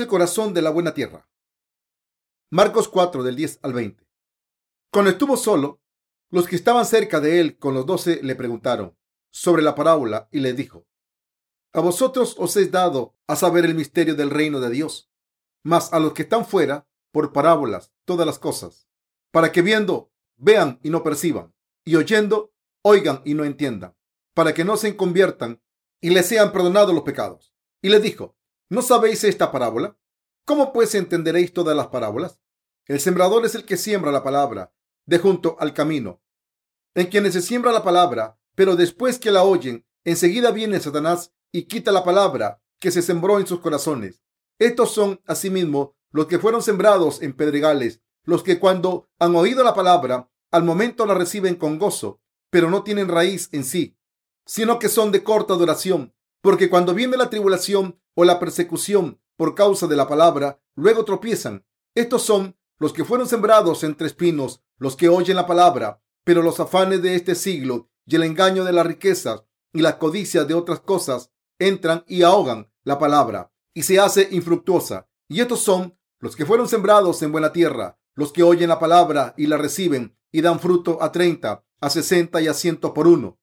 es el corazón de la buena tierra? Marcos 4 del 10 al 20. Cuando estuvo solo, los que estaban cerca de él con los doce le preguntaron sobre la parábola y le dijo, a vosotros os he dado a saber el misterio del reino de Dios, mas a los que están fuera, por parábolas, todas las cosas, para que viendo, vean y no perciban, y oyendo, oigan y no entiendan, para que no se conviertan y les sean perdonados los pecados. Y les dijo, ¿no sabéis esta parábola? ¿Cómo pues entenderéis todas las parábolas? El sembrador es el que siembra la palabra de junto al camino, en quienes se siembra la palabra, pero después que la oyen, enseguida viene Satanás y quita la palabra que se sembró en sus corazones. Estos son, asimismo, los que fueron sembrados en pedregales, los que cuando han oído la palabra, al momento la reciben con gozo, pero no tienen raíz en sí, sino que son de corta duración, porque cuando viene la tribulación o la persecución por causa de la palabra, luego tropiezan. Estos son los que fueron sembrados entre espinos, los que oyen la palabra, pero los afanes de este siglo y el engaño de las riquezas y la codicia de otras cosas entran y ahogan la palabra y se hace infructuosa. Y estos son los que fueron sembrados en buena tierra, los que oyen la palabra y la reciben y dan fruto a treinta, a sesenta y a ciento por uno.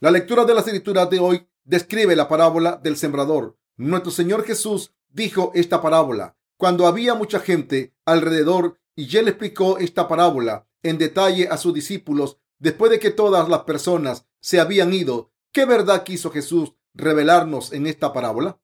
La lectura de las escrituras de hoy describe la parábola del sembrador. Nuestro Señor Jesús dijo esta parábola cuando había mucha gente alrededor y él explicó esta parábola en detalle a sus discípulos después de que todas las personas se habían ido. ¿Qué verdad quiso Jesús revelarnos en esta parábola?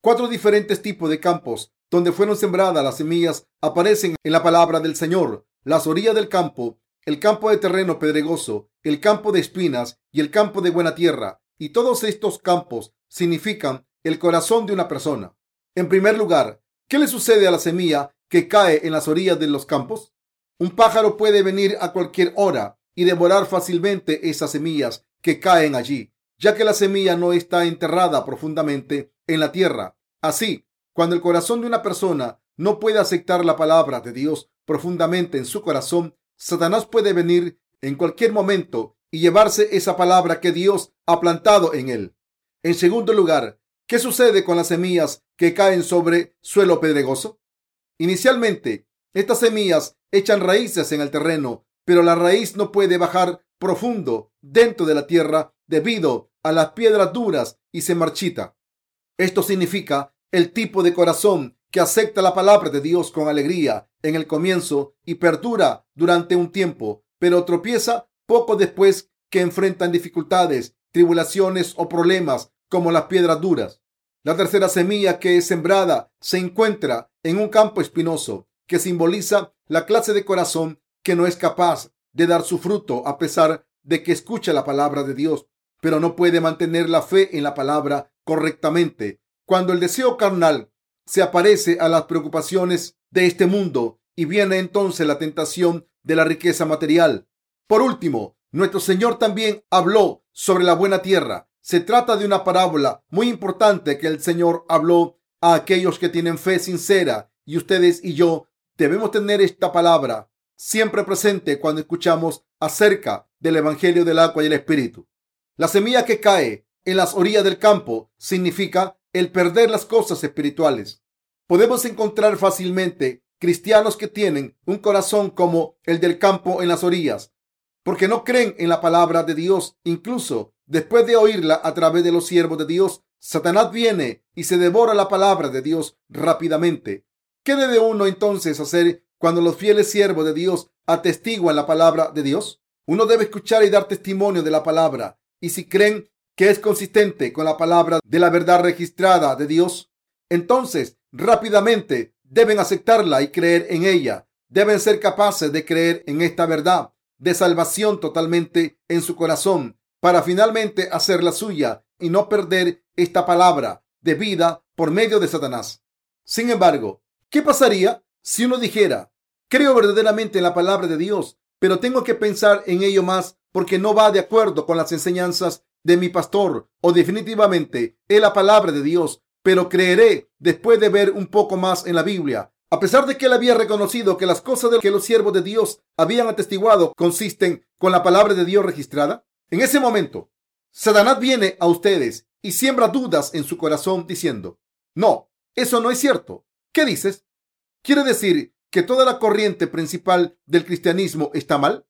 Cuatro diferentes tipos de campos donde fueron sembradas las semillas aparecen en la palabra del Señor. Las orillas del campo, el campo de terreno pedregoso, el campo de espinas y el campo de buena tierra. Y todos estos campos significan el corazón de una persona. En primer lugar, ¿qué le sucede a la semilla que cae en las orillas de los campos? Un pájaro puede venir a cualquier hora y devorar fácilmente esas semillas que caen allí ya que la semilla no está enterrada profundamente en la tierra. Así, cuando el corazón de una persona no puede aceptar la palabra de Dios profundamente en su corazón, Satanás puede venir en cualquier momento y llevarse esa palabra que Dios ha plantado en él. En segundo lugar, ¿qué sucede con las semillas que caen sobre suelo pedregoso? Inicialmente, estas semillas echan raíces en el terreno, pero la raíz no puede bajar profundo dentro de la tierra debido a las piedras duras y se marchita. Esto significa el tipo de corazón que acepta la palabra de Dios con alegría en el comienzo y perdura durante un tiempo, pero tropieza poco después que enfrentan dificultades, tribulaciones o problemas como las piedras duras. La tercera semilla que es sembrada se encuentra en un campo espinoso que simboliza la clase de corazón que no es capaz de dar su fruto a pesar de que escucha la palabra de Dios, pero no puede mantener la fe en la palabra correctamente. Cuando el deseo carnal se aparece a las preocupaciones de este mundo y viene entonces la tentación de la riqueza material. Por último, nuestro Señor también habló sobre la buena tierra. Se trata de una parábola muy importante que el Señor habló a aquellos que tienen fe sincera y ustedes y yo debemos tener esta palabra siempre presente cuando escuchamos acerca del Evangelio del agua y el Espíritu. La semilla que cae en las orillas del campo significa el perder las cosas espirituales. Podemos encontrar fácilmente cristianos que tienen un corazón como el del campo en las orillas, porque no creen en la palabra de Dios. Incluso después de oírla a través de los siervos de Dios, Satanás viene y se devora la palabra de Dios rápidamente. ¿Qué debe uno entonces hacer cuando los fieles siervos de Dios atestiguan la palabra de Dios? Uno debe escuchar y dar testimonio de la palabra. Y si creen que es consistente con la palabra de la verdad registrada de Dios, entonces rápidamente deben aceptarla y creer en ella. Deben ser capaces de creer en esta verdad de salvación totalmente en su corazón para finalmente hacerla suya y no perder esta palabra de vida por medio de Satanás. Sin embargo, ¿qué pasaría si uno dijera, Creo verdaderamente en la palabra de Dios, pero tengo que pensar en ello más porque no va de acuerdo con las enseñanzas de mi pastor o definitivamente es la palabra de Dios, pero creeré después de ver un poco más en la Biblia. A pesar de que él había reconocido que las cosas de que los siervos de Dios habían atestiguado consisten con la palabra de Dios registrada, en ese momento, Satanás viene a ustedes y siembra dudas en su corazón diciendo, no, eso no es cierto. ¿Qué dices? ¿Quiere decir que toda la corriente principal del cristianismo está mal?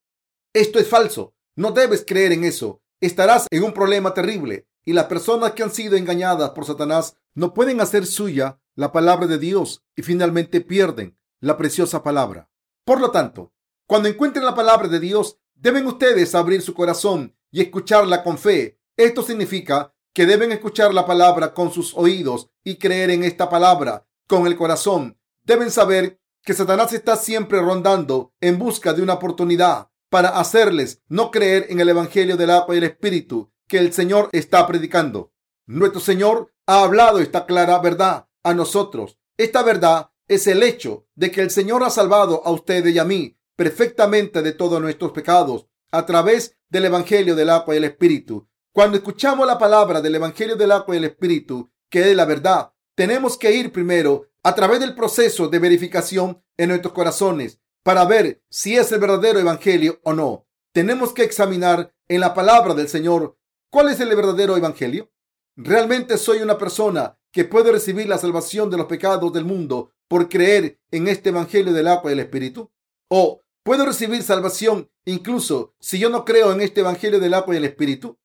Esto es falso. No debes creer en eso. Estarás en un problema terrible y las personas que han sido engañadas por Satanás no pueden hacer suya la palabra de Dios y finalmente pierden la preciosa palabra. Por lo tanto, cuando encuentren la palabra de Dios, deben ustedes abrir su corazón y escucharla con fe. Esto significa que deben escuchar la palabra con sus oídos y creer en esta palabra con el corazón. Deben saber que Satanás está siempre rondando en busca de una oportunidad para hacerles no creer en el Evangelio del agua y el Espíritu que el Señor está predicando. Nuestro Señor ha hablado esta clara verdad a nosotros. Esta verdad es el hecho de que el Señor ha salvado a ustedes y a mí perfectamente de todos nuestros pecados a través del Evangelio del agua y el Espíritu. Cuando escuchamos la palabra del Evangelio del agua y el Espíritu, que es la verdad, tenemos que ir primero a través del proceso de verificación en nuestros corazones para ver si es el verdadero Evangelio o no. Tenemos que examinar en la palabra del Señor cuál es el verdadero Evangelio. ¿Realmente soy una persona que puede recibir la salvación de los pecados del mundo por creer en este Evangelio del agua y el Espíritu? ¿O puedo recibir salvación incluso si yo no creo en este Evangelio del agua y el Espíritu?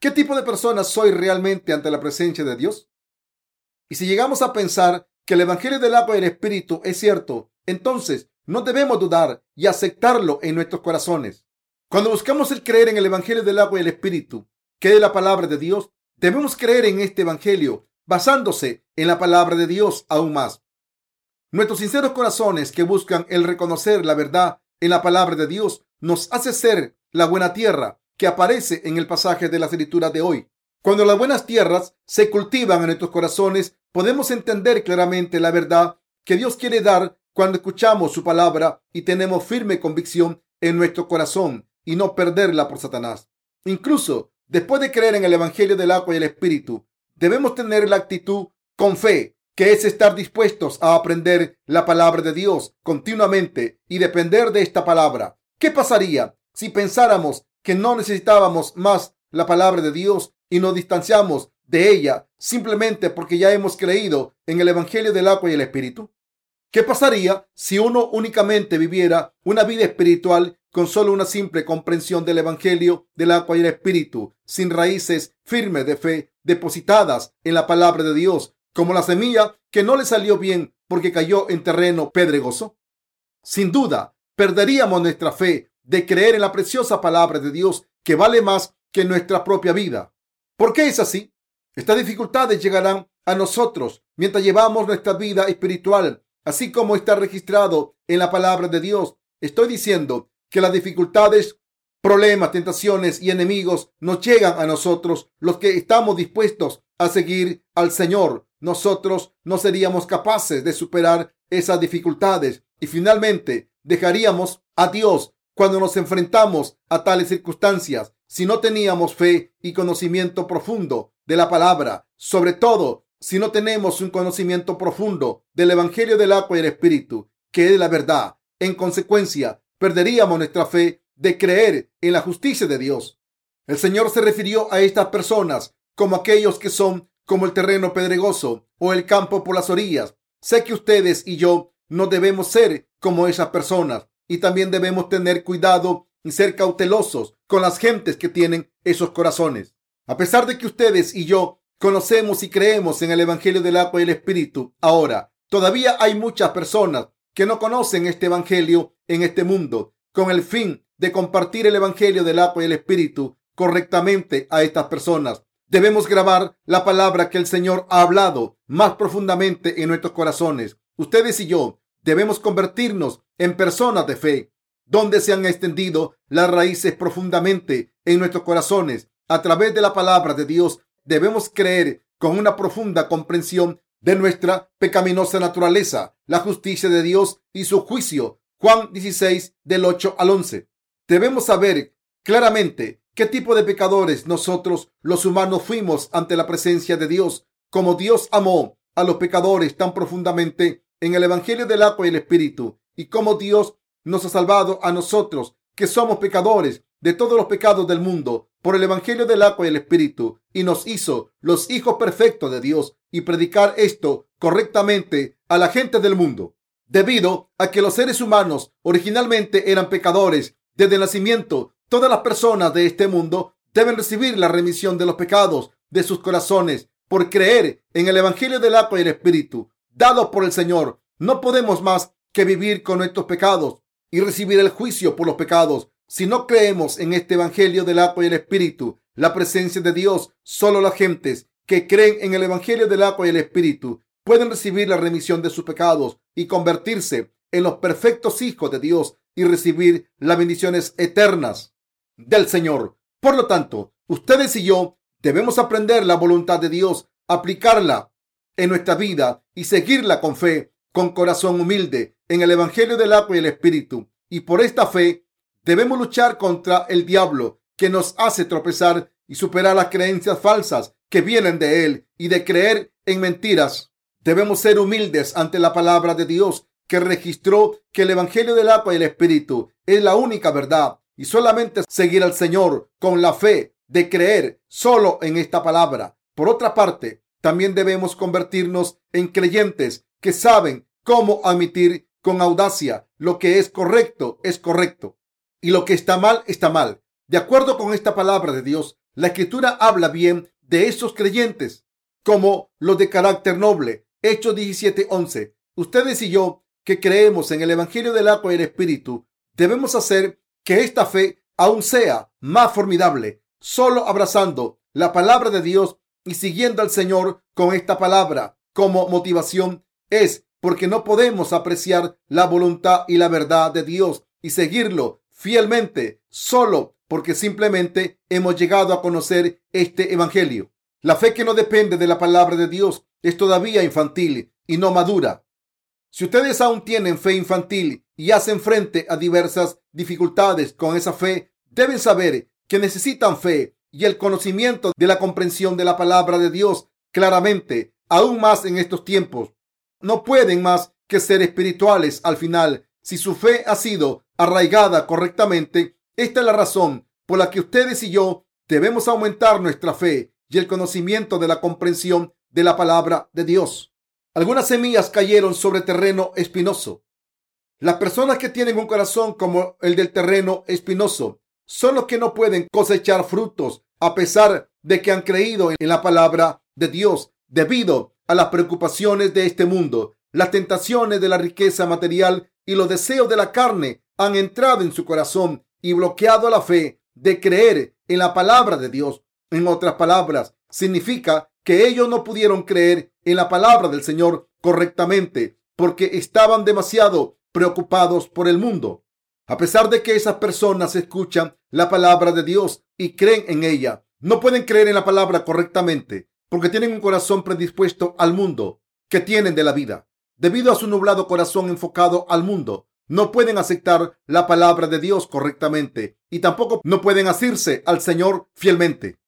¿Qué tipo de persona soy realmente ante la presencia de Dios? Y si llegamos a pensar que el Evangelio del agua y el Espíritu es cierto, entonces no debemos dudar y aceptarlo en nuestros corazones. Cuando buscamos el creer en el Evangelio del agua y el Espíritu, que es la palabra de Dios, debemos creer en este Evangelio basándose en la palabra de Dios aún más. Nuestros sinceros corazones que buscan el reconocer la verdad en la palabra de Dios nos hace ser la buena tierra que aparece en el pasaje de la escritura de hoy. Cuando las buenas tierras se cultivan en nuestros corazones, podemos entender claramente la verdad que Dios quiere dar cuando escuchamos su palabra y tenemos firme convicción en nuestro corazón y no perderla por Satanás. Incluso después de creer en el Evangelio del agua y el Espíritu, debemos tener la actitud con fe, que es estar dispuestos a aprender la palabra de Dios continuamente y depender de esta palabra. ¿Qué pasaría si pensáramos que no necesitábamos más la palabra de Dios y nos distanciamos de ella simplemente porque ya hemos creído en el Evangelio del agua y el Espíritu? ¿Qué pasaría si uno únicamente viviera una vida espiritual con solo una simple comprensión del Evangelio del agua y el Espíritu, sin raíces firmes de fe depositadas en la palabra de Dios, como la semilla que no le salió bien porque cayó en terreno pedregoso? Sin duda, perderíamos nuestra fe de creer en la preciosa palabra de Dios que vale más que nuestra propia vida. ¿Por qué es así? Estas dificultades llegarán a nosotros mientras llevamos nuestra vida espiritual así como está registrado en la palabra de Dios. Estoy diciendo que las dificultades, problemas, tentaciones y enemigos nos llegan a nosotros, los que estamos dispuestos a seguir al Señor. Nosotros no seríamos capaces de superar esas dificultades y finalmente dejaríamos a Dios cuando nos enfrentamos a tales circunstancias si no teníamos fe y conocimiento profundo de la palabra, sobre todo si no tenemos un conocimiento profundo del Evangelio del agua y el Espíritu, que es la verdad. En consecuencia, perderíamos nuestra fe de creer en la justicia de Dios. El Señor se refirió a estas personas como aquellos que son como el terreno pedregoso o el campo por las orillas. Sé que ustedes y yo no debemos ser como esas personas y también debemos tener cuidado y ser cautelosos con las gentes que tienen esos corazones. A pesar de que ustedes y yo Conocemos y creemos en el Evangelio del agua y el Espíritu. Ahora, todavía hay muchas personas que no conocen este Evangelio en este mundo, con el fin de compartir el Evangelio del agua y el Espíritu correctamente a estas personas. Debemos grabar la palabra que el Señor ha hablado más profundamente en nuestros corazones. Ustedes y yo debemos convertirnos en personas de fe, donde se han extendido las raíces profundamente en nuestros corazones a través de la palabra de Dios debemos creer con una profunda comprensión de nuestra pecaminosa naturaleza, la justicia de Dios y su juicio. Juan 16 del 8 al 11. Debemos saber claramente qué tipo de pecadores nosotros los humanos fuimos ante la presencia de Dios, como Dios amó a los pecadores tan profundamente en el Evangelio del agua y el Espíritu, y como Dios nos ha salvado a nosotros, que somos pecadores, de todos los pecados del mundo por el Evangelio del agua y el Espíritu y nos hizo los hijos perfectos de Dios. y predicar esto correctamente a la gente del mundo. Debido a que los seres humanos originalmente eran pecadores desde el nacimiento, todas las personas de este mundo deben recibir la remisión de los pecados de sus corazones por creer en el Evangelio del agua y el Espíritu dado por el Señor. No podemos más que vivir con nuestros pecados y recibir el juicio por los pecados. Si no creemos en este Evangelio del agua y el Espíritu, la presencia de Dios, solo las gentes que creen en el Evangelio del agua y el Espíritu pueden recibir la remisión de sus pecados y convertirse en los perfectos hijos de Dios y recibir las bendiciones eternas del Señor. Por lo tanto, ustedes y yo debemos aprender la voluntad de Dios, aplicarla en nuestra vida y seguirla con fe, con corazón humilde, en el Evangelio del agua y el Espíritu. Y por esta fe debemos luchar contra el diablo que nos hace tropezar y superar las creencias falsas que vienen de él y de creer en mentiras. Debemos ser humildes ante la palabra de Dios que registró que el Evangelio del agua y el Espíritu es la única verdad y solamente seguir al Señor con la fe de creer solo en esta palabra. Por otra parte, también debemos convertirnos en creyentes que saben cómo admitir con audacia lo que es correcto es correcto y lo que está mal está mal. De acuerdo con esta palabra de Dios, la escritura habla bien de esos creyentes como los de carácter noble. Hechos 17:11. Ustedes y yo que creemos en el Evangelio del agua y el Espíritu, debemos hacer que esta fe aún sea más formidable, solo abrazando la palabra de Dios y siguiendo al Señor con esta palabra como motivación es porque no podemos apreciar la voluntad y la verdad de Dios y seguirlo fielmente solo porque simplemente hemos llegado a conocer este Evangelio. La fe que no depende de la palabra de Dios es todavía infantil y no madura. Si ustedes aún tienen fe infantil y hacen frente a diversas dificultades con esa fe, deben saber que necesitan fe y el conocimiento de la comprensión de la palabra de Dios claramente, aún más en estos tiempos. No pueden más que ser espirituales al final. Si su fe ha sido arraigada correctamente, esta es la razón por la que ustedes y yo debemos aumentar nuestra fe y el conocimiento de la comprensión de la palabra de Dios. Algunas semillas cayeron sobre terreno espinoso. Las personas que tienen un corazón como el del terreno espinoso son los que no pueden cosechar frutos a pesar de que han creído en la palabra de Dios debido a las preocupaciones de este mundo, las tentaciones de la riqueza material y los deseos de la carne han entrado en su corazón y bloqueado la fe de creer en la palabra de Dios. En otras palabras, significa que ellos no pudieron creer en la palabra del Señor correctamente porque estaban demasiado preocupados por el mundo. A pesar de que esas personas escuchan la palabra de Dios y creen en ella, no pueden creer en la palabra correctamente porque tienen un corazón predispuesto al mundo que tienen de la vida. Debido a su nublado corazón enfocado al mundo, no pueden aceptar la palabra de Dios correctamente y tampoco no pueden asirse al Señor fielmente.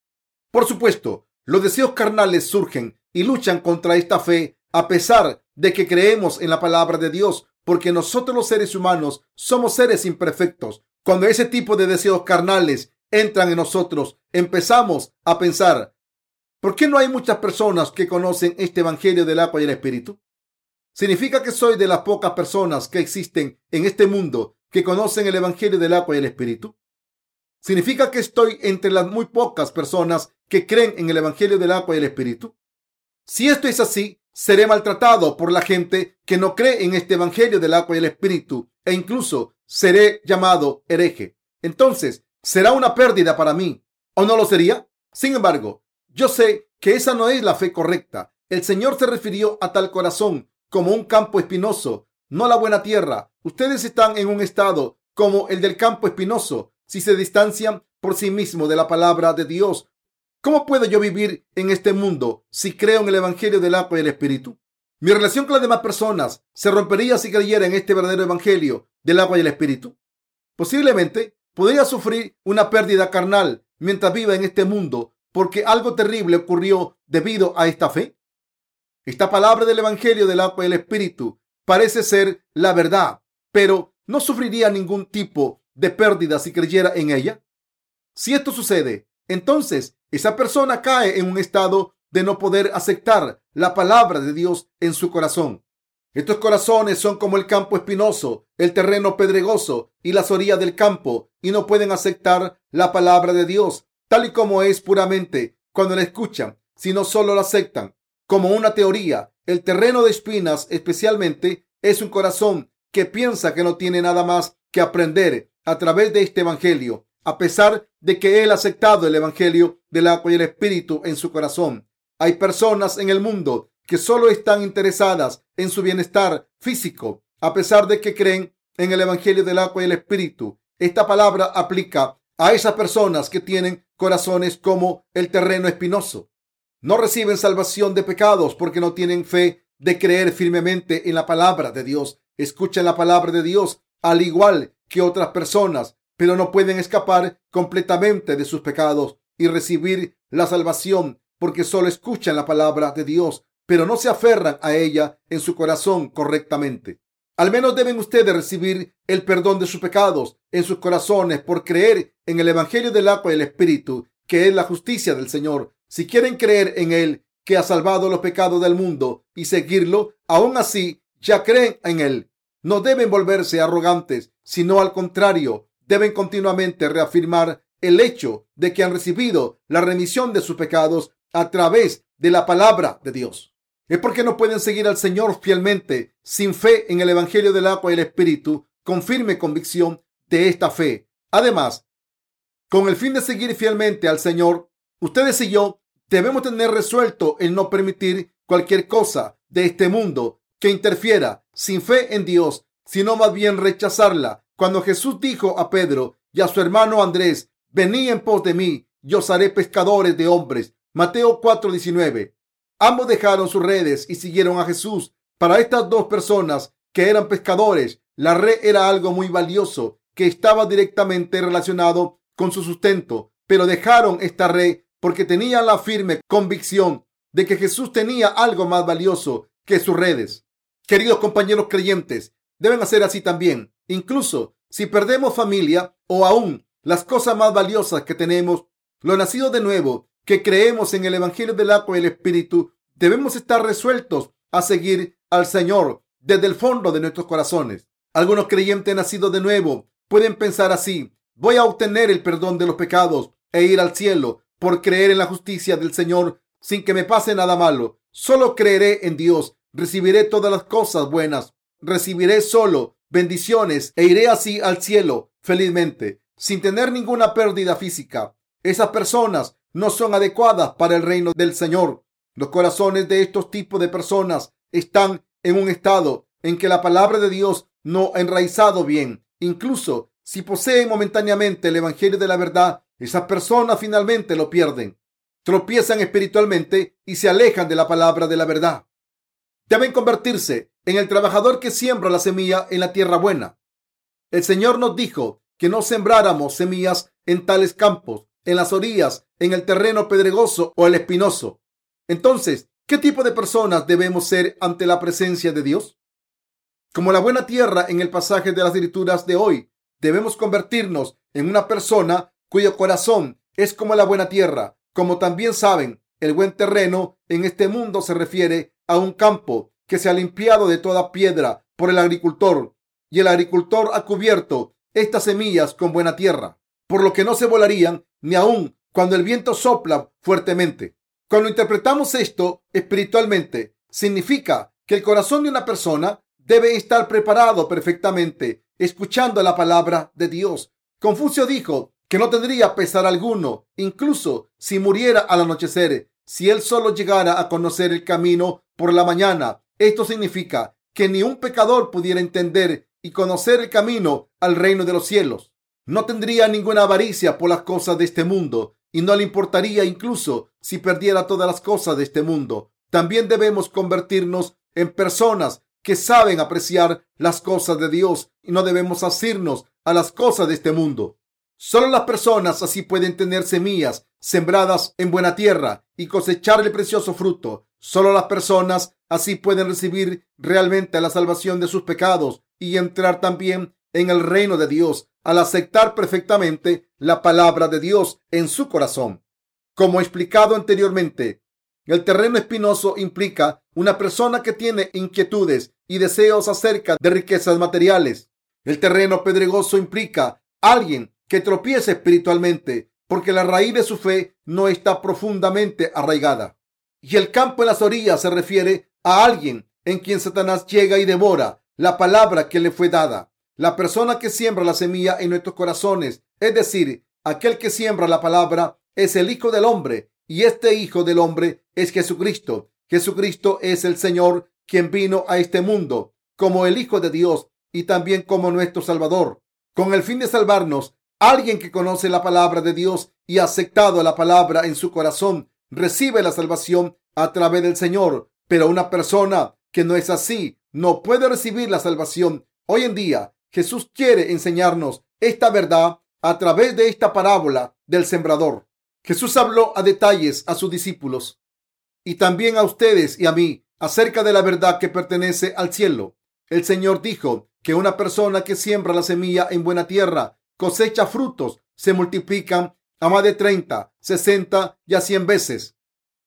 Por supuesto, los deseos carnales surgen y luchan contra esta fe a pesar de que creemos en la palabra de Dios porque nosotros los seres humanos somos seres imperfectos. Cuando ese tipo de deseos carnales entran en nosotros, empezamos a pensar, ¿por qué no hay muchas personas que conocen este Evangelio del agua y el Espíritu? Significa que soy de las pocas personas que existen en este mundo que conocen el Evangelio del agua y el Espíritu. Significa que estoy entre las muy pocas personas que creen en el Evangelio del agua y el Espíritu. Si esto es así, seré maltratado por la gente que no cree en este Evangelio del agua y el Espíritu e incluso seré llamado hereje. Entonces, será una pérdida para mí, ¿o no lo sería? Sin embargo, yo sé que esa no es la fe correcta. El Señor se refirió a tal corazón como un campo espinoso, no la buena tierra. Ustedes están en un estado como el del campo espinoso si se distancian por sí mismos de la palabra de Dios ¿Cómo puedo yo vivir en este mundo si creo en el Evangelio del agua y el Espíritu? Mi relación con las demás personas se rompería si creyera en este verdadero Evangelio del agua y el Espíritu. Posiblemente podría sufrir una pérdida carnal mientras viva en este mundo porque algo terrible ocurrió debido a esta fe. Esta palabra del Evangelio del agua y el Espíritu parece ser la verdad, pero no sufriría ningún tipo de pérdida si creyera en ella. Si esto sucede, entonces esa persona cae en un estado de no poder aceptar la palabra de Dios en su corazón. Estos corazones son como el campo espinoso, el terreno pedregoso y las orillas del campo y no pueden aceptar la palabra de Dios tal y como es puramente cuando la escuchan, sino solo la aceptan como una teoría. El terreno de espinas especialmente es un corazón que piensa que no tiene nada más que aprender a través de este evangelio, a pesar de que él ha aceptado el evangelio del agua y el espíritu en su corazón. Hay personas en el mundo que solo están interesadas en su bienestar físico, a pesar de que creen en el Evangelio del agua y el Espíritu. Esta palabra aplica a esas personas que tienen corazones como el terreno espinoso. No reciben salvación de pecados porque no tienen fe de creer firmemente en la palabra de Dios. Escuchan la palabra de Dios al igual que otras personas, pero no pueden escapar completamente de sus pecados y recibir la salvación porque solo escuchan la palabra de Dios pero no se aferran a ella en su corazón correctamente. Al menos deben ustedes recibir el perdón de sus pecados en sus corazones por creer en el Evangelio del agua y el Espíritu, que es la justicia del Señor. Si quieren creer en Él, que ha salvado los pecados del mundo, y seguirlo, aún así ya creen en Él. No deben volverse arrogantes, sino al contrario, deben continuamente reafirmar el hecho de que han recibido la remisión de sus pecados a través de la palabra de Dios. Es porque no pueden seguir al Señor fielmente sin fe en el Evangelio del agua y el Espíritu, con firme convicción de esta fe. Además, con el fin de seguir fielmente al Señor, ustedes y yo debemos tener resuelto el no permitir cualquier cosa de este mundo que interfiera sin fe en Dios, sino más bien rechazarla. Cuando Jesús dijo a Pedro y a su hermano Andrés, vení en pos de mí, yo os haré pescadores de hombres. Mateo 4:19. Ambos dejaron sus redes y siguieron a Jesús. Para estas dos personas que eran pescadores, la red era algo muy valioso que estaba directamente relacionado con su sustento, pero dejaron esta red porque tenían la firme convicción de que Jesús tenía algo más valioso que sus redes. Queridos compañeros creyentes, deben hacer así también. Incluso si perdemos familia o aún las cosas más valiosas que tenemos, lo nacido de nuevo, que creemos en el Evangelio del agua y el Espíritu, Debemos estar resueltos a seguir al Señor desde el fondo de nuestros corazones. Algunos creyentes nacidos de nuevo pueden pensar así, voy a obtener el perdón de los pecados e ir al cielo por creer en la justicia del Señor sin que me pase nada malo. Solo creeré en Dios, recibiré todas las cosas buenas, recibiré solo bendiciones e iré así al cielo felizmente, sin tener ninguna pérdida física. Esas personas no son adecuadas para el reino del Señor. Los corazones de estos tipos de personas están en un estado en que la palabra de Dios no ha enraizado bien. Incluso si poseen momentáneamente el Evangelio de la verdad, esas personas finalmente lo pierden. Tropiezan espiritualmente y se alejan de la palabra de la verdad. Deben convertirse en el trabajador que siembra la semilla en la tierra buena. El Señor nos dijo que no sembráramos semillas en tales campos, en las orillas, en el terreno pedregoso o el espinoso. Entonces, ¿qué tipo de personas debemos ser ante la presencia de Dios? Como la buena tierra en el pasaje de las escrituras de hoy, debemos convertirnos en una persona cuyo corazón es como la buena tierra. Como también saben, el buen terreno en este mundo se refiere a un campo que se ha limpiado de toda piedra por el agricultor y el agricultor ha cubierto estas semillas con buena tierra, por lo que no se volarían ni aun cuando el viento sopla fuertemente. Cuando interpretamos esto espiritualmente, significa que el corazón de una persona debe estar preparado perfectamente, escuchando la palabra de Dios. Confucio dijo que no tendría pesar alguno, incluso si muriera al anochecer, si él solo llegara a conocer el camino por la mañana. Esto significa que ni un pecador pudiera entender y conocer el camino al reino de los cielos. No tendría ninguna avaricia por las cosas de este mundo, y no le importaría incluso si perdiera todas las cosas de este mundo. También debemos convertirnos en personas que saben apreciar las cosas de Dios y no debemos asirnos a las cosas de este mundo. Solo las personas así pueden tener semillas sembradas en buena tierra y cosechar el precioso fruto. Solo las personas así pueden recibir realmente la salvación de sus pecados y entrar también en el reino de Dios al aceptar perfectamente la palabra de Dios en su corazón. Como explicado anteriormente, El terreno espinoso implica una persona que tiene inquietudes y deseos acerca de riquezas materiales. El terreno pedregoso implica alguien que tropiece espiritualmente porque la raíz de su fe no está profundamente arraigada. Y el campo en las orillas se refiere a alguien en quien Satanás llega y devora la palabra que le fue dada. La persona que siembra la semilla en nuestros corazones, es decir, aquel que siembra la palabra, es el Hijo del Hombre y este Hijo del Hombre es Jesucristo. Jesucristo es el Señor quien vino a este mundo como el Hijo de Dios y también como nuestro Salvador, con el fin de salvarnos. Alguien que conoce la palabra de Dios y ha aceptado la palabra en su corazón recibe la salvación a través del Señor, pero una persona que no es así no puede recibir la salvación. Hoy en día Jesús quiere enseñarnos esta verdad a través de esta parábola del sembrador. Jesús habló a detalles a sus discípulos y también a ustedes y a mí acerca de la verdad que pertenece al cielo. El Señor dijo que una persona que siembra la semilla en buena tierra cosecha frutos, se multiplican a más de 30, 60 y a 100 veces.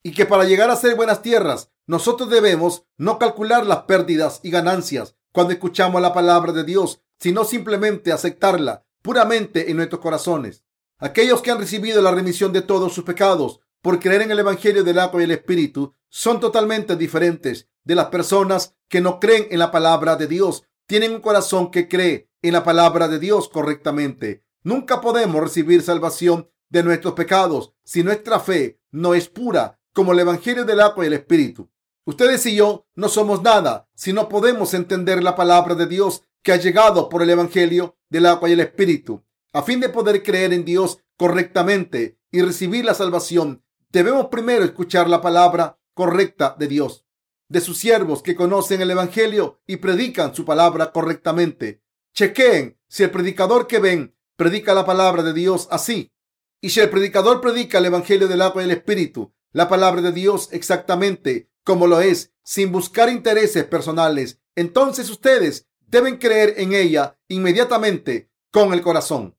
Y que para llegar a ser buenas tierras, nosotros debemos no calcular las pérdidas y ganancias cuando escuchamos la palabra de Dios, sino simplemente aceptarla puramente en nuestros corazones. Aquellos que han recibido la remisión de todos sus pecados por creer en el Evangelio del agua y el Espíritu son totalmente diferentes de las personas que no creen en la palabra de Dios. Tienen un corazón que cree en la palabra de Dios correctamente. Nunca podemos recibir salvación de nuestros pecados si nuestra fe no es pura como el Evangelio del agua y el Espíritu. Ustedes y yo no somos nada si no podemos entender la palabra de Dios que ha llegado por el Evangelio del agua y el Espíritu. A fin de poder creer en Dios correctamente y recibir la salvación, debemos primero escuchar la palabra correcta de Dios, de sus siervos que conocen el Evangelio y predican su palabra correctamente. Chequeen si el predicador que ven predica la palabra de Dios así. Y si el predicador predica el Evangelio del agua y el Espíritu, la palabra de Dios exactamente como lo es, sin buscar intereses personales, entonces ustedes deben creer en ella inmediatamente con el corazón.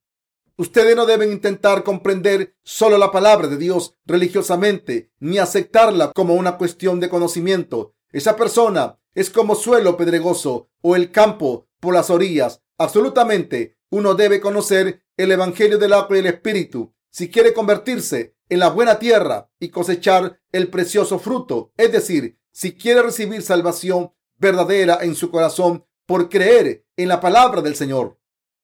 Ustedes no deben intentar comprender solo la palabra de Dios religiosamente, ni aceptarla como una cuestión de conocimiento. Esa persona es como suelo pedregoso o el campo por las orillas. Absolutamente, uno debe conocer el Evangelio del agua y el Espíritu si quiere convertirse en la buena tierra y cosechar el precioso fruto, es decir, si quiere recibir salvación verdadera en su corazón por creer en la palabra del Señor.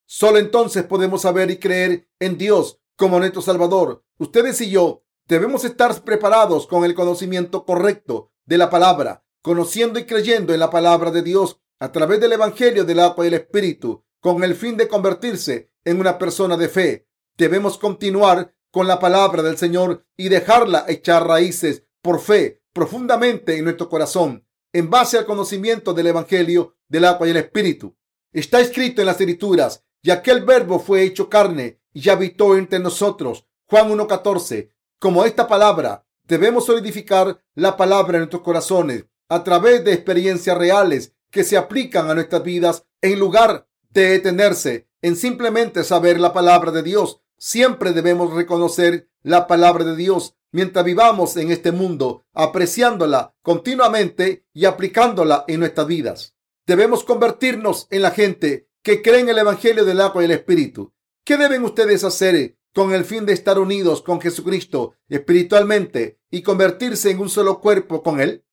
Solo entonces podemos saber y creer en Dios como nuestro Salvador. Ustedes y yo debemos estar preparados con el conocimiento correcto de la palabra, conociendo y creyendo en la palabra de Dios a través del Evangelio del agua y el Espíritu, con el fin de convertirse en una persona de fe. Debemos continuar con la palabra del Señor y dejarla echar raíces por fe profundamente en nuestro corazón, en base al conocimiento del Evangelio del agua y el Espíritu. Está escrito en las Escrituras, y aquel verbo fue hecho carne y habitó entre nosotros. Juan 1.14. Como esta palabra, debemos solidificar la palabra en nuestros corazones a través de experiencias reales que se aplican a nuestras vidas en lugar de detenerse en simplemente saber la palabra de Dios. Siempre debemos reconocer la palabra de Dios mientras vivamos en este mundo, apreciándola continuamente y aplicándola en nuestras vidas. Debemos convertirnos en la gente que cree en el Evangelio del agua y el Espíritu. ¿Qué deben ustedes hacer con el fin de estar unidos con Jesucristo espiritualmente y convertirse en un solo cuerpo con Él?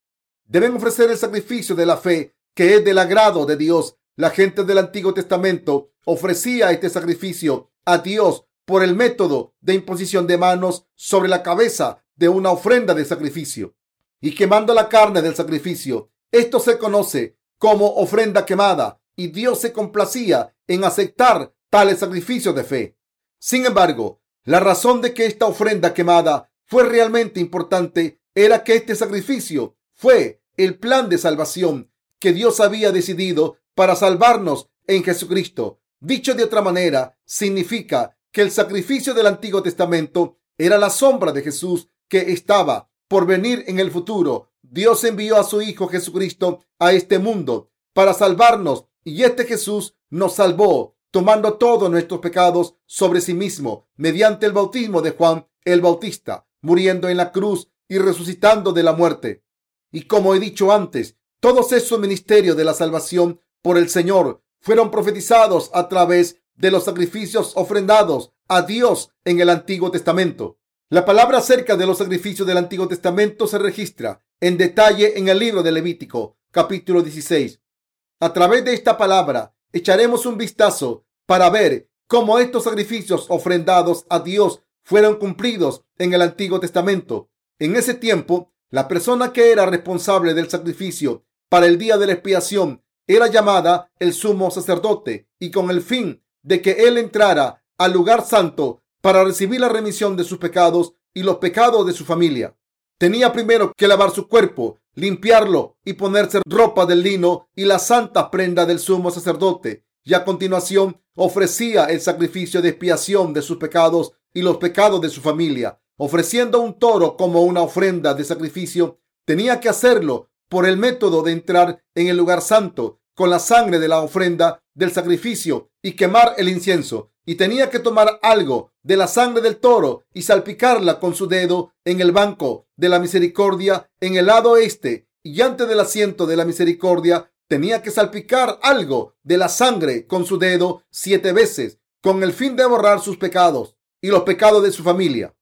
Deben ofrecer el sacrificio de la fe que es del agrado de Dios la gente del Antiguo Testamento ofrecía este sacrificio a Dios por el método de imposición de manos sobre la cabeza de una ofrenda de sacrificio y quemando la carne del sacrificio. Esto se conoce como ofrenda quemada y Dios se complacía en aceptar tales sacrificios de fe. Sin embargo, la razón de que esta ofrenda quemada fue realmente importante era que este sacrificio fue el plan de salvación que Dios había decidido para salvarnos en Jesucristo. Dicho de otra manera, significa que el sacrificio del Antiguo Testamento era la sombra de Jesús que estaba por venir en el futuro. Dios envió a su Hijo Jesucristo a este mundo para salvarnos y este Jesús nos salvó tomando todos nuestros pecados sobre sí mismo mediante el bautismo de Juan el Bautista, muriendo en la cruz y resucitando de la muerte. Y como he dicho antes, todos esos ministerios de la salvación por el Señor fueron profetizados a través de los sacrificios ofrendados a Dios en el Antiguo Testamento. La palabra acerca de los sacrificios del Antiguo Testamento se registra en detalle en el libro de Levítico, capítulo 16. A través de esta palabra echaremos un vistazo para ver cómo estos sacrificios ofrendados a Dios fueron cumplidos en el Antiguo Testamento. En ese tiempo, la persona que era responsable del sacrificio para el día de la expiación era llamada el sumo sacerdote y con el fin de que él entrara al lugar santo para recibir la remisión de sus pecados y los pecados de su familia. Tenía primero que lavar su cuerpo, limpiarlo y ponerse ropa del lino y la santa prenda del sumo sacerdote. Y a continuación ofrecía el sacrificio de expiación de sus pecados y los pecados de su familia. Ofreciendo un toro como una ofrenda de sacrificio, tenía que hacerlo por el método de entrar en el lugar santo con la sangre de la ofrenda del sacrificio y quemar el incienso. Y tenía que tomar algo de la sangre del toro y salpicarla con su dedo en el banco de la misericordia en el lado este. Y antes del asiento de la misericordia tenía que salpicar algo de la sangre con su dedo siete veces con el fin de borrar sus pecados y los pecados de su familia.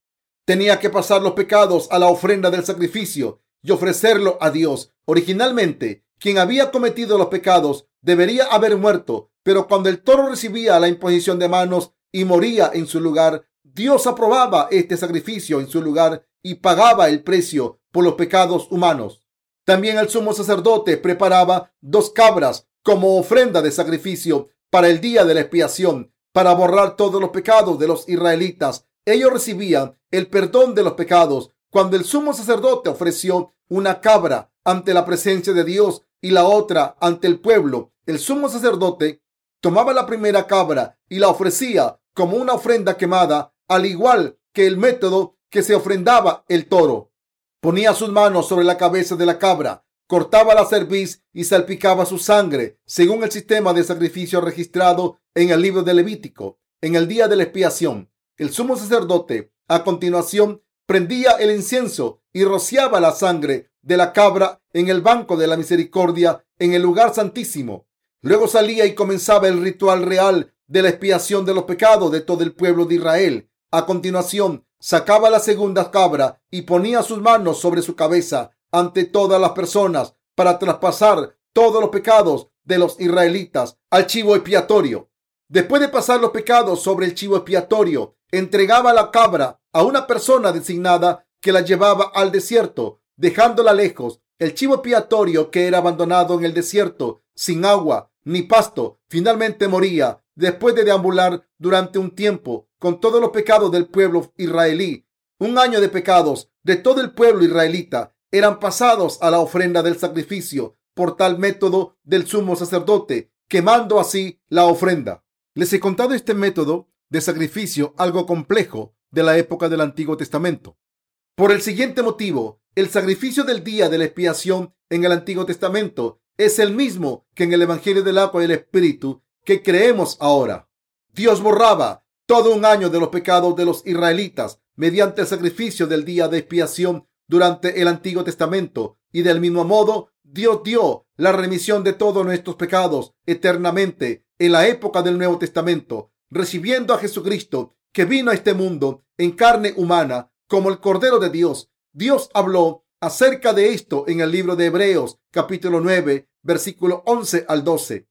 Tenía que pasar los pecados a la ofrenda del sacrificio y ofrecerlo a Dios. Originalmente, quien había cometido los pecados debería haber muerto, pero cuando el toro recibía la imposición de manos y moría en su lugar, Dios aprobaba este sacrificio en su lugar y pagaba el precio por los pecados humanos. También el sumo sacerdote preparaba dos cabras como ofrenda de sacrificio para el día de la expiación, para borrar todos los pecados de los israelitas. Ellos recibían el perdón de los pecados cuando el sumo sacerdote ofreció una cabra ante la presencia de Dios y la otra ante el pueblo, el sumo sacerdote tomaba la primera cabra y la ofrecía como una ofrenda quemada, al igual que el método que se ofrendaba el toro. Ponía sus manos sobre la cabeza de la cabra, cortaba la cerviz y salpicaba su sangre, según el sistema de sacrificio registrado en el libro de Levítico. En el día de la expiación, el sumo sacerdote a continuación prendía el incienso y rociaba la sangre de la cabra en el banco de la misericordia en el lugar santísimo. Luego salía y comenzaba el ritual real de la expiación de los pecados de todo el pueblo de Israel. A continuación, sacaba la segunda cabra y ponía sus manos sobre su cabeza ante todas las personas para traspasar todos los pecados de los israelitas al chivo expiatorio. Después de pasar los pecados sobre el chivo expiatorio, entregaba la cabra a una persona designada que la llevaba al desierto, dejándola lejos. El chivo expiatorio que era abandonado en el desierto, sin agua ni pasto, finalmente moría después de deambular durante un tiempo con todos los pecados del pueblo israelí. Un año de pecados de todo el pueblo israelita eran pasados a la ofrenda del sacrificio por tal método del sumo sacerdote, quemando así la ofrenda. Les he contado este método de sacrificio algo complejo de la época del Antiguo Testamento. Por el siguiente motivo, el sacrificio del día de la expiación en el Antiguo Testamento es el mismo que en el Evangelio del agua y del Espíritu que creemos ahora. Dios borraba todo un año de los pecados de los israelitas mediante el sacrificio del día de expiación durante el Antiguo Testamento y del mismo modo Dios dio la remisión de todos nuestros pecados eternamente en la época del Nuevo Testamento recibiendo a Jesucristo que vino a este mundo en carne humana como el Cordero de Dios. Dios habló acerca de esto en el libro de Hebreos capítulo 9 versículo 11 al 12.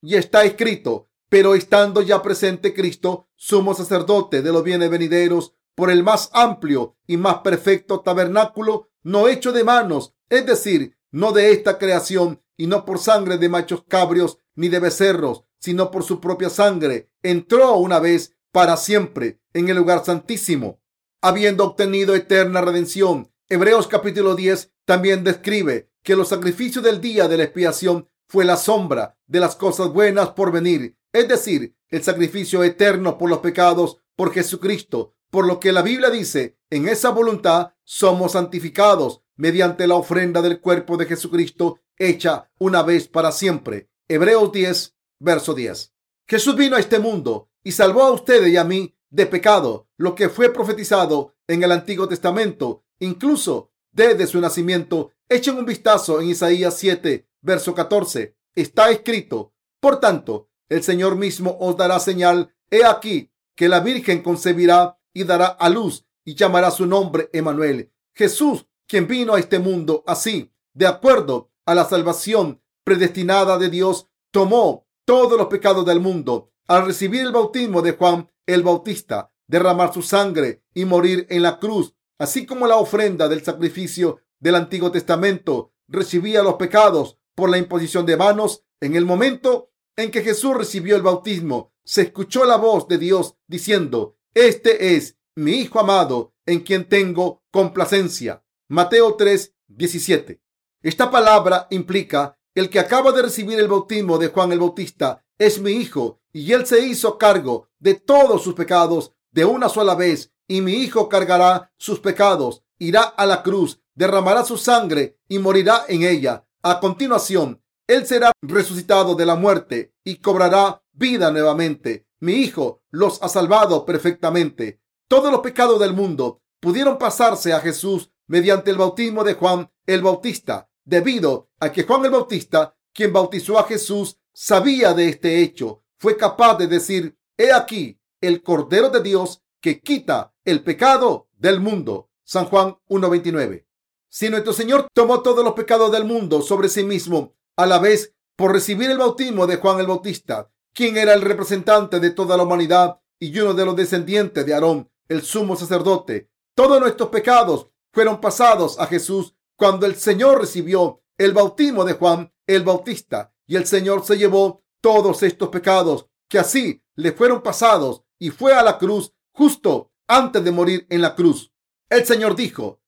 Y está escrito, pero estando ya presente Cristo, sumo sacerdote de los bienes venideros, por el más amplio y más perfecto tabernáculo, no hecho de manos, es decir, no de esta creación, y no por sangre de machos cabrios ni de becerros, sino por su propia sangre, entró una vez para siempre en el lugar santísimo, habiendo obtenido eterna redención. Hebreos capítulo 10 también describe que los sacrificios del día de la expiación fue la sombra de las cosas buenas por venir, es decir, el sacrificio eterno por los pecados por Jesucristo, por lo que la Biblia dice, en esa voluntad somos santificados mediante la ofrenda del cuerpo de Jesucristo hecha una vez para siempre. Hebreos 10, verso 10. Jesús vino a este mundo y salvó a ustedes y a mí de pecado, lo que fue profetizado en el Antiguo Testamento. Incluso desde su nacimiento. Echen un vistazo en Isaías 7, verso 14. Está escrito, por tanto, el Señor mismo os dará señal. He aquí que la Virgen concebirá y dará a luz y llamará su nombre Emanuel. Jesús, quien vino a este mundo así, de acuerdo a la salvación predestinada de Dios, tomó todos los pecados del mundo al recibir el bautismo de Juan el Bautista, derramar su sangre y morir en la cruz, así como la ofrenda del sacrificio del Antiguo Testamento recibía los pecados por la imposición de manos, en el momento en que Jesús recibió el bautismo, se escuchó la voz de Dios diciendo, Este es mi Hijo amado, en quien tengo complacencia. Mateo 3, 17. Esta palabra implica el que acaba de recibir el bautismo de Juan el Bautista es mi hijo y él se hizo cargo de todos sus pecados de una sola vez y mi hijo cargará sus pecados, irá a la cruz, derramará su sangre y morirá en ella. A continuación, él será resucitado de la muerte y cobrará vida nuevamente. Mi hijo los ha salvado perfectamente. Todos los pecados del mundo pudieron pasarse a Jesús mediante el bautismo de Juan el Bautista, debido a que Juan el Bautista, quien bautizó a Jesús, sabía de este hecho. Fue capaz de decir, he aquí el Cordero de Dios que quita el pecado del mundo. San Juan 1.29. Si nuestro Señor tomó todos los pecados del mundo sobre sí mismo, a la vez por recibir el bautismo de Juan el Bautista, quien era el representante de toda la humanidad y uno de los descendientes de Aarón, el sumo sacerdote, todos nuestros pecados fueron pasados a Jesús cuando el Señor recibió el bautismo de Juan el Bautista y el Señor se llevó todos estos pecados que así le fueron pasados y fue a la cruz justo antes de morir en la cruz. El Señor dijo,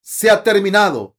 se ha terminado.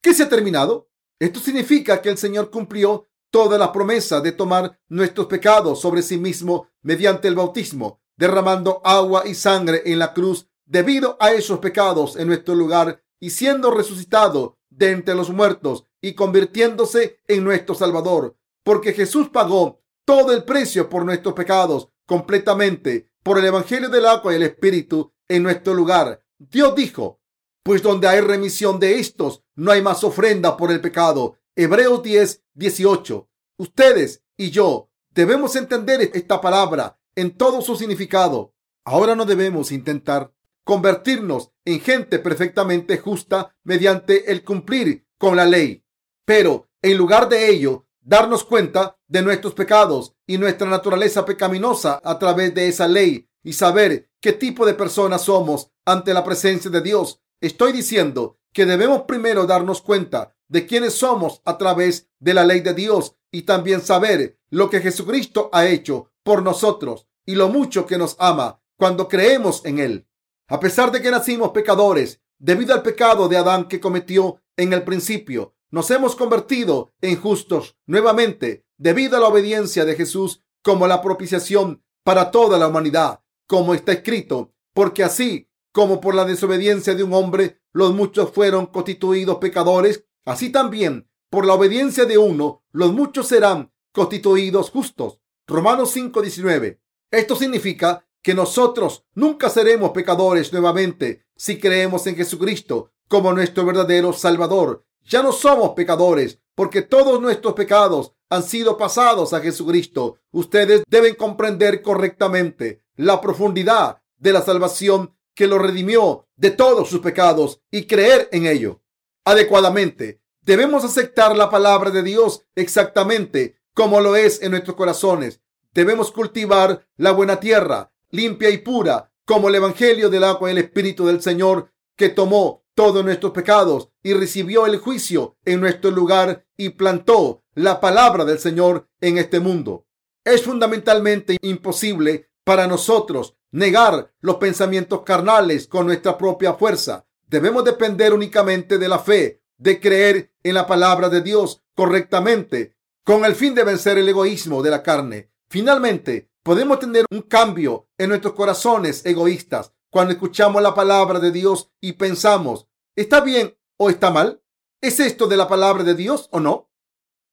¿Qué se ha terminado? Esto significa que el Señor cumplió toda la promesa de tomar nuestros pecados sobre sí mismo mediante el bautismo, derramando agua y sangre en la cruz debido a esos pecados en nuestro lugar y siendo resucitado de entre los muertos y convirtiéndose en nuestro Salvador, porque Jesús pagó todo el precio por nuestros pecados completamente por el Evangelio del agua y el Espíritu en nuestro lugar. Dios dijo, pues donde hay remisión de estos, no hay más ofrenda por el pecado. Hebreos 10, 18. Ustedes y yo debemos entender esta palabra en todo su significado. Ahora no debemos intentar convertirnos en gente perfectamente justa mediante el cumplir con la ley. Pero en lugar de ello, darnos cuenta de nuestros pecados y nuestra naturaleza pecaminosa a través de esa ley y saber qué tipo de personas somos ante la presencia de Dios. Estoy diciendo que debemos primero darnos cuenta de quiénes somos a través de la ley de Dios y también saber lo que Jesucristo ha hecho por nosotros y lo mucho que nos ama cuando creemos en Él. A pesar de que nacimos pecadores, debido al pecado de Adán que cometió en el principio, nos hemos convertido en justos nuevamente debido a la obediencia de Jesús como la propiciación para toda la humanidad, como está escrito, porque así como por la desobediencia de un hombre los muchos fueron constituidos pecadores, así también por la obediencia de uno los muchos serán constituidos justos. Romanos 5:19. Esto significa que nosotros nunca seremos pecadores nuevamente si creemos en Jesucristo como nuestro verdadero Salvador. Ya no somos pecadores porque todos nuestros pecados han sido pasados a Jesucristo. Ustedes deben comprender correctamente la profundidad de la salvación que lo redimió de todos sus pecados y creer en ello adecuadamente. Debemos aceptar la palabra de Dios exactamente como lo es en nuestros corazones. Debemos cultivar la buena tierra limpia y pura, como el Evangelio del agua y el Espíritu del Señor, que tomó todos nuestros pecados y recibió el juicio en nuestro lugar y plantó la palabra del Señor en este mundo. Es fundamentalmente imposible para nosotros negar los pensamientos carnales con nuestra propia fuerza. Debemos depender únicamente de la fe, de creer en la palabra de Dios correctamente, con el fin de vencer el egoísmo de la carne. Finalmente, Podemos tener un cambio en nuestros corazones egoístas cuando escuchamos la palabra de Dios y pensamos, ¿está bien o está mal? ¿Es esto de la palabra de Dios o no?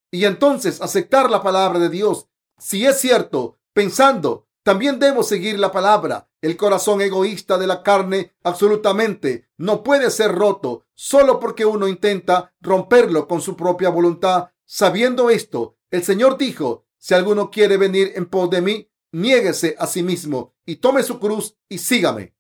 Y entonces aceptar la palabra de Dios, si es cierto, pensando También debo seguir la palabra. El corazón egoísta de la carne absolutamente no puede ser roto solo porque uno intenta romperlo con su propia voluntad. Sabiendo esto, el Señor dijo, si alguno quiere venir en pos de mí, niéguese a sí mismo y tome su cruz y sígame.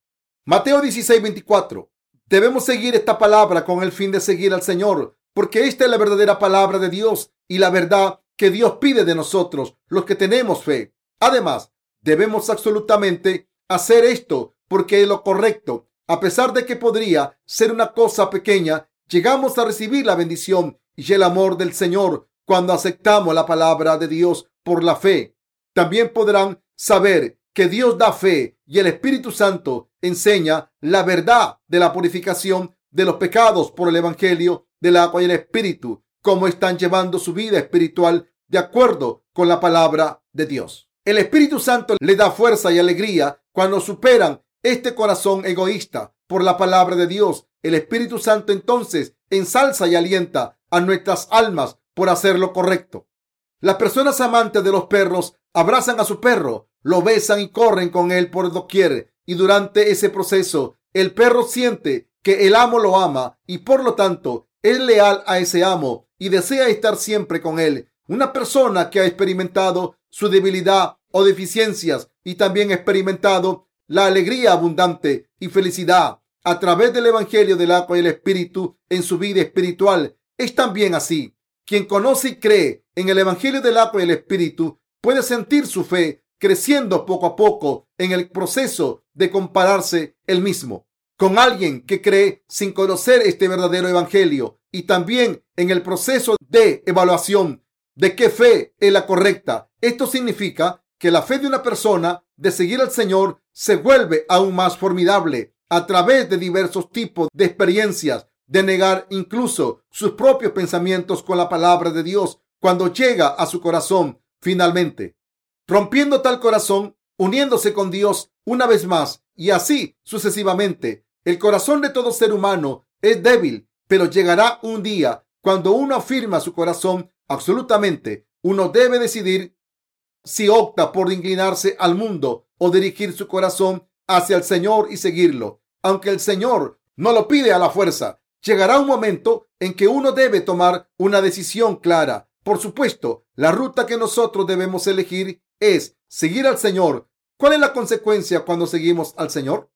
Mateo 16, 24. Debemos seguir esta palabra con el fin de seguir al Señor, porque esta es la verdadera palabra de Dios y la verdad que Dios pide de nosotros, los que tenemos fe. Además, Debemos absolutamente hacer esto porque es lo correcto. A pesar de que podría ser una cosa pequeña, llegamos a recibir la bendición y el amor del Señor cuando aceptamos la palabra de Dios por la fe. También podrán saber que Dios da fe y el Espíritu Santo enseña la verdad de la purificación de los pecados por el Evangelio del agua y el Espíritu, cómo están llevando su vida espiritual de acuerdo con la palabra de Dios. El Espíritu Santo le da fuerza y alegría cuando superan este corazón egoísta por la palabra de Dios. El Espíritu Santo entonces ensalza y alienta a nuestras almas por hacer lo correcto. Las personas amantes de los perros abrazan a su perro, lo besan y corren con él por doquier. Y durante ese proceso, el perro siente que el amo lo ama y por lo tanto es leal a ese amo y desea estar siempre con él. Una persona que ha experimentado su debilidad o deficiencias y también experimentado la alegría abundante y felicidad a través del Evangelio del agua y el Espíritu en su vida espiritual. Es también así. Quien conoce y cree en el Evangelio del agua y el Espíritu puede sentir su fe creciendo poco a poco en el proceso de compararse el mismo con alguien que cree sin conocer este verdadero Evangelio y también en el proceso de evaluación de qué fe es la correcta. Esto significa que la fe de una persona de seguir al Señor se vuelve aún más formidable a través de diversos tipos de experiencias, de negar incluso sus propios pensamientos con la palabra de Dios cuando llega a su corazón finalmente, rompiendo tal corazón, uniéndose con Dios una vez más y así sucesivamente. El corazón de todo ser humano es débil, pero llegará un día cuando uno afirma su corazón absolutamente. Uno debe decidir si opta por inclinarse al mundo o dirigir su corazón hacia el Señor y seguirlo. Aunque el Señor no lo pide a la fuerza, llegará un momento en que uno debe tomar una decisión clara. Por supuesto, la ruta que nosotros debemos elegir es seguir al Señor. ¿Cuál es la consecuencia cuando seguimos al Señor?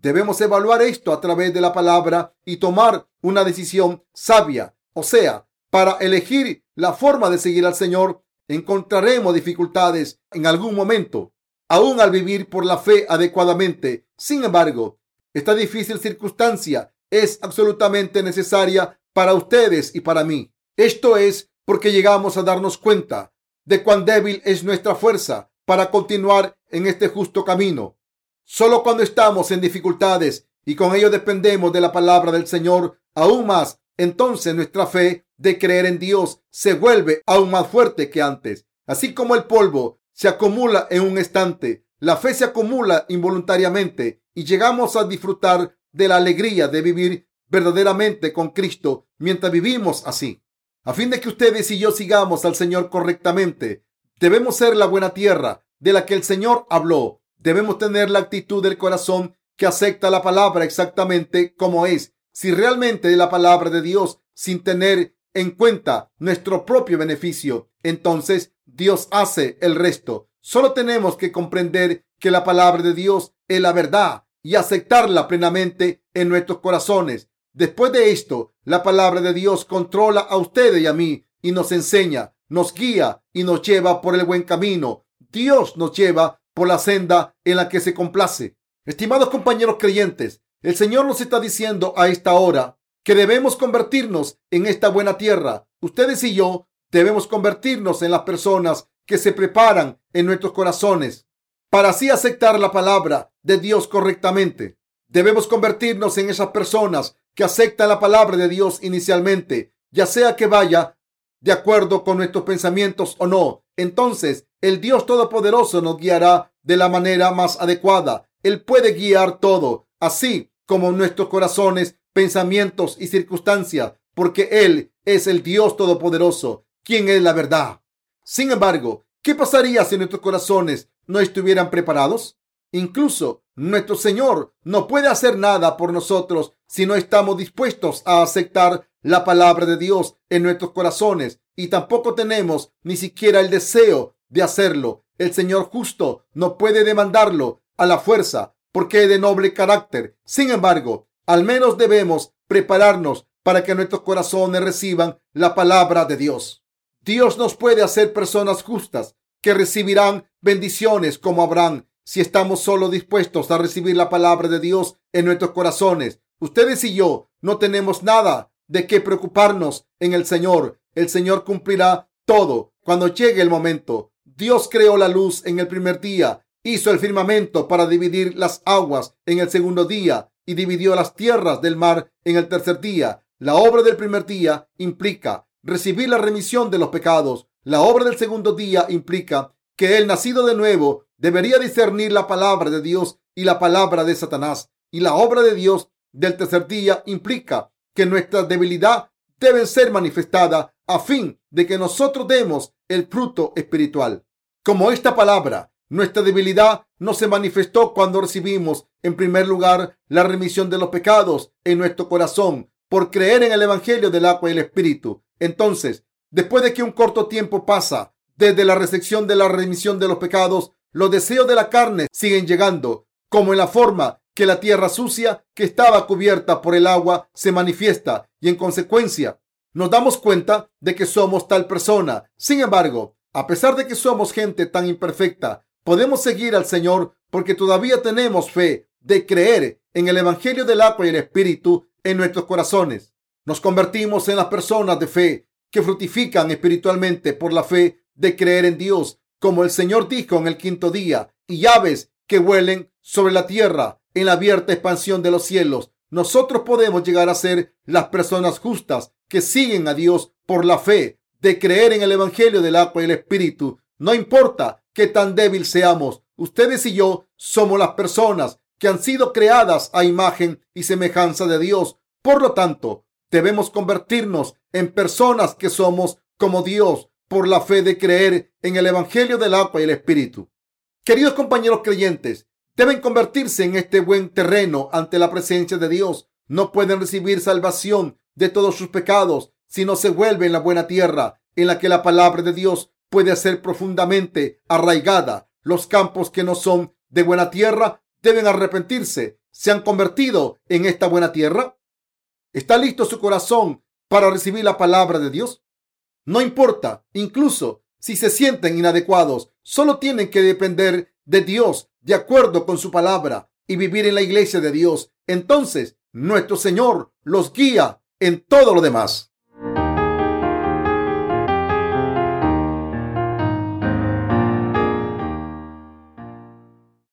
Debemos evaluar esto a través de la palabra y tomar una decisión sabia, o sea, para elegir la forma de seguir al Señor, encontraremos dificultades en algún momento, aún al vivir por la fe adecuadamente. Sin embargo, esta difícil circunstancia es absolutamente necesaria para ustedes y para mí. Esto es porque llegamos a darnos cuenta de cuán débil es nuestra fuerza para continuar en este justo camino. Solo cuando estamos en dificultades y con ello dependemos de la palabra del Señor aún más, entonces nuestra fe de creer en Dios se vuelve aún más fuerte que antes. Así como el polvo se acumula en un estante, la fe se acumula involuntariamente y llegamos a disfrutar de la alegría de vivir verdaderamente con Cristo mientras vivimos así. A fin de que ustedes y yo sigamos al Señor correctamente, debemos ser la buena tierra de la que el Señor habló. Debemos tener la actitud del corazón que acepta la palabra exactamente como es. Si realmente es la palabra de Dios sin tener en cuenta nuestro propio beneficio, entonces Dios hace el resto. Solo tenemos que comprender que la palabra de Dios es la verdad y aceptarla plenamente en nuestros corazones. Después de esto, la palabra de Dios controla a ustedes y a mí y nos enseña, nos guía y nos lleva por el buen camino. Dios nos lleva por la senda en la que se complace. Estimados compañeros creyentes, el Señor nos está diciendo a esta hora que debemos convertirnos en esta buena tierra. Ustedes y yo debemos convertirnos en las personas que se preparan en nuestros corazones para así aceptar la palabra de Dios correctamente. Debemos convertirnos en esas personas que aceptan la palabra de Dios inicialmente, ya sea que vaya de acuerdo con nuestros pensamientos o no. Entonces, el Dios Todopoderoso nos guiará de la manera más adecuada. Él puede guiar todo, así como nuestros corazones pensamientos y circunstancias, porque Él es el Dios Todopoderoso, quien es la verdad. Sin embargo, ¿qué pasaría si nuestros corazones no estuvieran preparados? Incluso nuestro Señor no puede hacer nada por nosotros si no estamos dispuestos a aceptar la palabra de Dios en nuestros corazones y tampoco tenemos ni siquiera el deseo de hacerlo. El Señor justo no puede demandarlo a la fuerza porque es de noble carácter. Sin embargo, al menos debemos prepararnos para que nuestros corazones reciban la palabra de Dios. Dios nos puede hacer personas justas que recibirán bendiciones como Abraham si estamos solo dispuestos a recibir la palabra de Dios en nuestros corazones. Ustedes y yo no tenemos nada de qué preocuparnos en el Señor. El Señor cumplirá todo cuando llegue el momento. Dios creó la luz en el primer día, hizo el firmamento para dividir las aguas en el segundo día y dividió las tierras del mar en el tercer día. La obra del primer día implica recibir la remisión de los pecados. La obra del segundo día implica que el nacido de nuevo debería discernir la palabra de Dios y la palabra de Satanás. Y la obra de Dios del tercer día implica que nuestra debilidad debe ser manifestada a fin de que nosotros demos el fruto espiritual. Como esta palabra, nuestra debilidad no se manifestó cuando recibimos, en primer lugar, la remisión de los pecados en nuestro corazón por creer en el Evangelio del agua y el Espíritu. Entonces, después de que un corto tiempo pasa desde la recepción de la remisión de los pecados, los deseos de la carne siguen llegando, como en la forma que la tierra sucia que estaba cubierta por el agua se manifiesta y en consecuencia nos damos cuenta de que somos tal persona. Sin embargo, a pesar de que somos gente tan imperfecta, podemos seguir al Señor porque todavía tenemos fe de creer en el Evangelio del agua y el Espíritu en nuestros corazones. Nos convertimos en las personas de fe que frutifican espiritualmente por la fe de creer en Dios, como el Señor dijo en el quinto día, y aves que huelen sobre la tierra en la abierta expansión de los cielos. Nosotros podemos llegar a ser las personas justas que siguen a Dios por la fe de creer en el Evangelio del agua y el Espíritu. No importa qué tan débil seamos, ustedes y yo somos las personas que han sido creadas a imagen y semejanza de Dios. Por lo tanto, debemos convertirnos en personas que somos como Dios por la fe de creer en el Evangelio del agua y el Espíritu. Queridos compañeros creyentes, deben convertirse en este buen terreno ante la presencia de Dios. No pueden recibir salvación de todos sus pecados si no se vuelven la buena tierra en la que la palabra de Dios puede ser profundamente arraigada. Los campos que no son de buena tierra deben arrepentirse. ¿Se han convertido en esta buena tierra? ¿Está listo su corazón para recibir la palabra de Dios? No importa, incluso si se sienten inadecuados, solo tienen que depender de Dios de acuerdo con su palabra y vivir en la iglesia de Dios. Entonces, nuestro Señor los guía en todo lo demás.